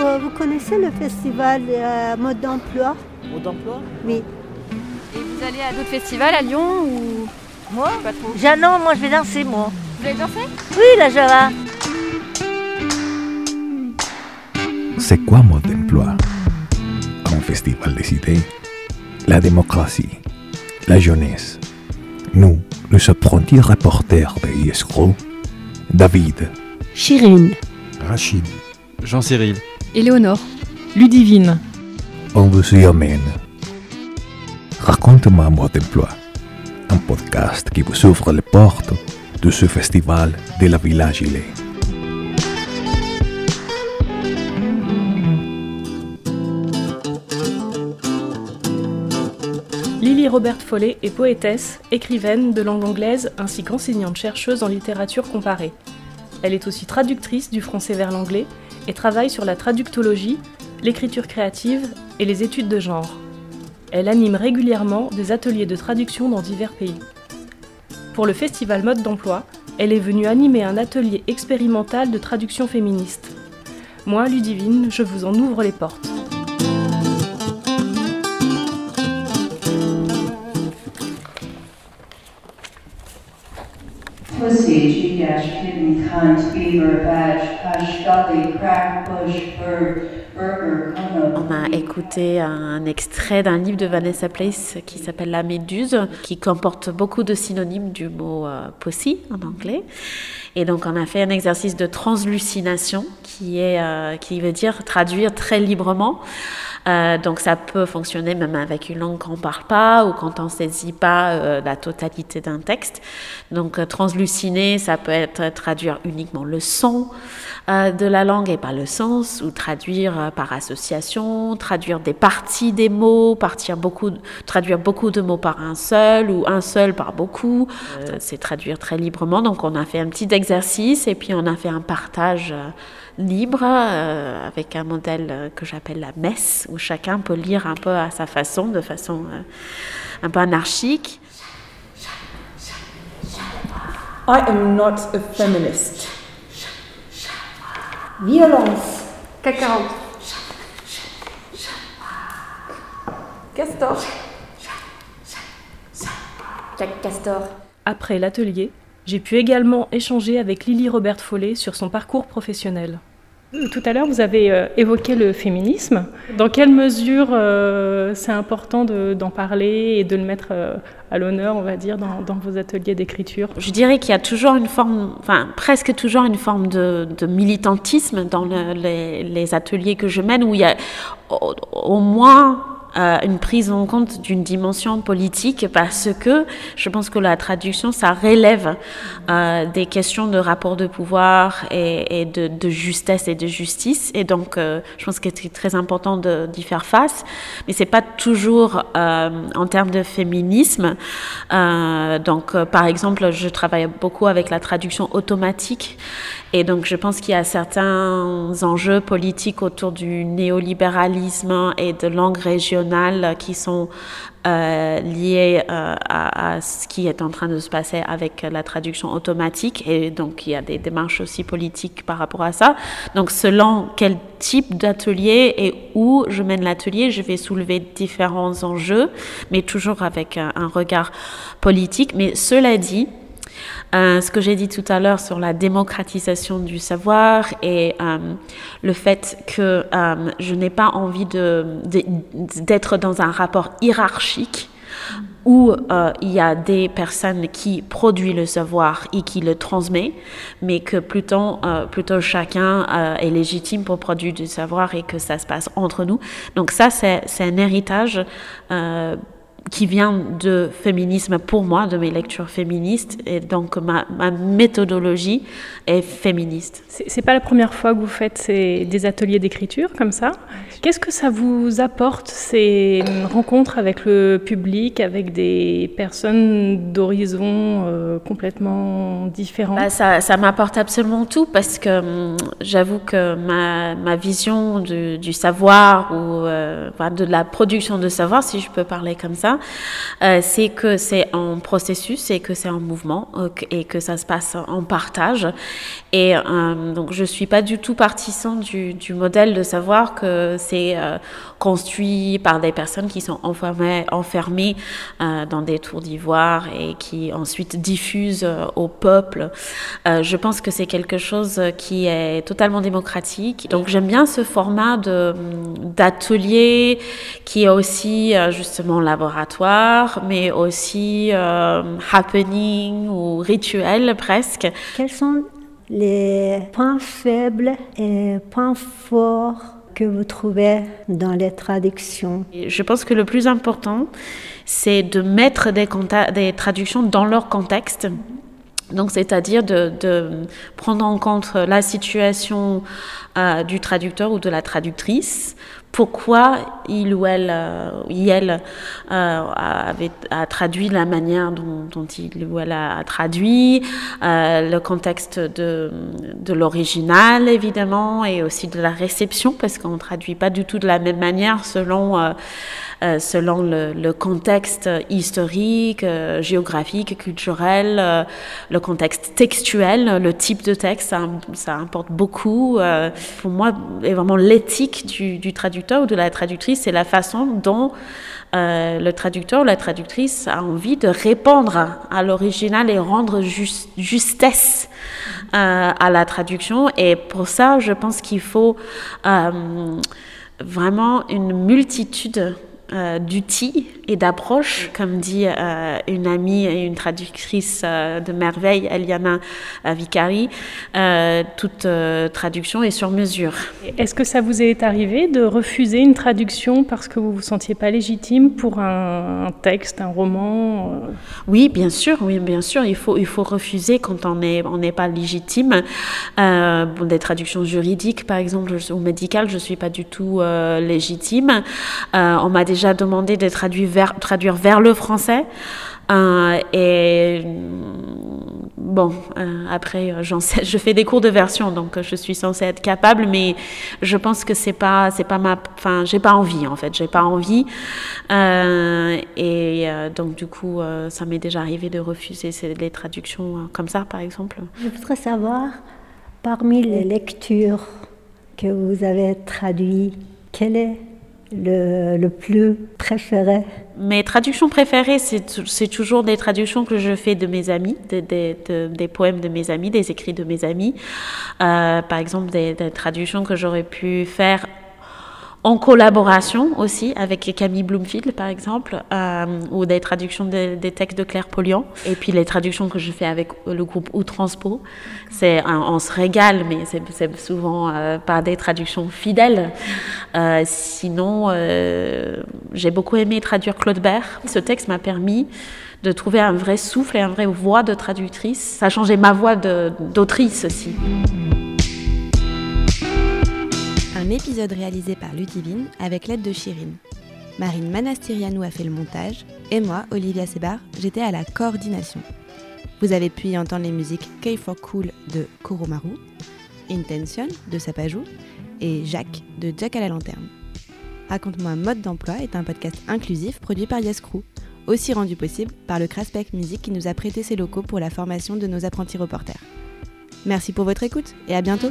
vous, connaissez le festival euh, Mode d'emploi? Mode d'emploi? Oui. Et vous allez à d'autres festivals à Lyon ou? Moi? Pas trop. Non, moi je vais danser, moi. Vous allez danser? Oui, la Java. C'est quoi Mode d'emploi? Un festival des idées, la démocratie, la jeunesse. Nous, les apprentis reporters de ISCRO, David, Chirine, Rachid, Jean-Cyril, Éléonore, Ludivine. on vous y amène. Raconte-moi Mode d'emploi, un podcast qui vous ouvre les portes de ce festival de la Villa Gilet. Lily Robert Follet est poétesse, écrivaine de langue anglaise ainsi qu'enseignante-chercheuse en littérature comparée. Elle est aussi traductrice du français vers l'anglais et travaille sur la traductologie, l'écriture créative et les études de genre. Elle anime régulièrement des ateliers de traduction dans divers pays. Pour le festival Mode d'emploi, elle est venue animer un atelier expérimental de traduction féministe. Moi, Ludivine, je vous en ouvre les portes. Pussy, badge, On a écouté un extrait d'un livre de Vanessa Place qui s'appelle La Méduse, qui comporte beaucoup de synonymes du mot euh, pussy en anglais. Et donc on a fait un exercice de translucination qui, est, euh, qui veut dire traduire très librement. Euh, donc ça peut fonctionner même avec une langue qu'on ne parle pas ou quand on ne saisit pas euh, la totalité d'un texte. Donc euh, transluciner, ça peut être traduire uniquement le son euh, de la langue et pas le sens, ou traduire par association, traduire des parties des mots, partir beaucoup, traduire beaucoup de mots par un seul ou un seul par beaucoup. C'est traduire très librement. Donc on a fait un petit exercice et puis on a fait un partage libre avec un modèle que j'appelle la messe, où chacun peut lire un peu à sa façon, de façon euh, un peu anarchique. I am not a feminist. violence, CAC 40. Castor. CAC Castor. Après l'atelier, j'ai pu également échanger avec Lily Robert Follet sur son parcours professionnel. Tout à l'heure, vous avez euh, évoqué le féminisme. Dans quelle mesure euh, c'est important de- d'en parler et de le mettre euh, à l'honneur, on va dire, dans, vos ateliers d'écriture? Je dirais qu'il y a toujours une forme, enfin presque toujours une forme de, militantisme dans le- les, ateliers que je mène, où il y a au moins euh, une prise en compte d'une dimension politique, parce que je pense que la traduction, ça relève euh, des questions de rapport de pouvoir et, de, justesse et de justice, et donc euh, je pense que c'est très important d'y faire face, mais c'est pas toujours en termes de féminisme. Donc, par exemple, je travaille beaucoup avec la traduction automatique. Et donc, je pense qu'il y a certains enjeux politiques autour du néolibéralisme et de langue régionale qui sont euh, liés euh, à, ce qui est en train de se passer avec la traduction automatique. Et donc, il y a des démarches aussi politiques par rapport à ça. Donc, selon quel type d'atelier et où je mène l'atelier, je vais soulever différents enjeux, mais toujours avec un, un regard politique. Mais cela dit, euh, ce que j'ai dit tout à l'heure sur la démocratisation du savoir et euh, le fait que euh, je n'ai pas envie d'être dans un rapport hiérarchique où il y a des personnes qui produisent le savoir et qui le transmettent, mais que plutôt, plutôt chacun est légitime pour produire du savoir et que ça se passe entre nous. Donc ça, c'est, un héritage qui vient de féminisme pour moi, de mes lectures féministes, et donc ma, ma méthodologie est féministe. C'est pas la première fois que vous faites ces- des ateliers d'écriture comme ça. Qu'est-ce que ça vous apporte ces rencontres avec le public, avec des personnes d'horizons euh, complètement différents? Bah, ça, ça m'apporte absolument tout parce que hum, j'avoue que ma, ma vision du, du savoir ou euh, de la production de savoir, si je peux parler comme ça, euh, c'est que c'est un processus et que c'est un mouvement euh, et que ça se passe en partage. Et euh, donc, je suis pas du tout partisan du, modèle de savoir que c'est construit par des personnes qui sont enfermées, dans des tours d'ivoire et qui ensuite diffusent au peuple. Je pense que c'est quelque chose qui est totalement démocratique. Donc, j'aime bien ce format d'atelier qui est aussi justement laboratoire, mais aussi euh, happening ou rituel presque. Quels sont les points faibles et points forts que vous trouvez dans les traductions? Je pense que le plus important, c'est de mettre des, traductions dans leur contexte. Donc, c'est-à-dire de, de prendre en compte la situation du traducteur ou de la traductrice, pourquoi il ou elle, euh, elle euh, a traduit la manière dont, dont il ou elle a, traduit, euh, le contexte de, l'original évidemment et aussi de la réception parce qu'on ne traduit pas du tout de la même manière selon, euh, selon le, contexte historique, géographique, culturel, le contexte textuel, le type de texte, ça, importe beaucoup. Pour moi, et vraiment l'éthique du, du traducteur ou de la traductrice, c'est la façon dont euh, le traducteur ou la traductrice a envie de répondre à l'original et rendre just, justesse euh, à la traduction. Et pour ça, je pense qu'il faut euh, vraiment une multitude euh, d'outils et d'approches, comme dit euh, une amie et une traductrice euh, de merveille, Eliana Vicari, euh, toute euh, traduction est sur mesure. Est-ce que ça vous est arrivé de refuser une traduction parce que vous vous sentiez pas légitime pour un, un texte, un roman Oui, bien sûr, oui, bien sûr, il faut, il faut refuser quand on n'est on n'est pas légitime. Bon, des traductions juridiques, par exemple, ou médicales, je suis pas du tout légitime. on m'a déjà déjà demandé de traduire vers, traduire vers le français. Euh, et bon, euh, après, j'en sais, je fais des cours de version, donc je suis censée être capable, mais je pense que c'est pas, c'est pas ma, enfin, j'ai pas envie en fait, j'ai pas envie. Euh, et donc du coup, ça m'est déjà arrivé de refuser les traductions comme ça, par exemple. Je voudrais savoir, parmi les lectures que vous avez traduites, quelle est le, plus préféré Mes traductions préférées, c'est toujours des traductions que je fais de mes amis, de, de, de, des poèmes de mes amis, des écrits de mes amis. Euh, par exemple, des traductions que j'aurais pu faire en collaboration aussi avec Camille Bloomfield, par exemple, euh, ou des traductions de, des textes de Claire Polian. Et puis les traductions que je fais avec le groupe Outranspo, c'est on se régale, mais c'est souvent euh, pas des traductions fidèles. Euh, sinon, j'ai beaucoup aimé traduire Claude Bert. Ce texte m'a permis de trouver un vrai souffle et une vraie voix de traductrice. Ça a changé ma voix d'autrice aussi. Un épisode réalisé par Ludivine avec l'aide de Chirine. Marine Manastirianou a fait le montage et moi, Olivia Sebar, j'étais à la coordination. Vous avez pu y entendre les musiques K for Cool de Kuromaru, Intention de Sapajou et Jacques de Jack à la lanterne. Raconte-moi mode d'emploi est un podcast inclusif produit par Yes Crew, aussi rendu possible par le Craspec Music qui nous a prêté ses locaux pour la formation de nos apprentis reporters. Merci pour votre écoute et à bientôt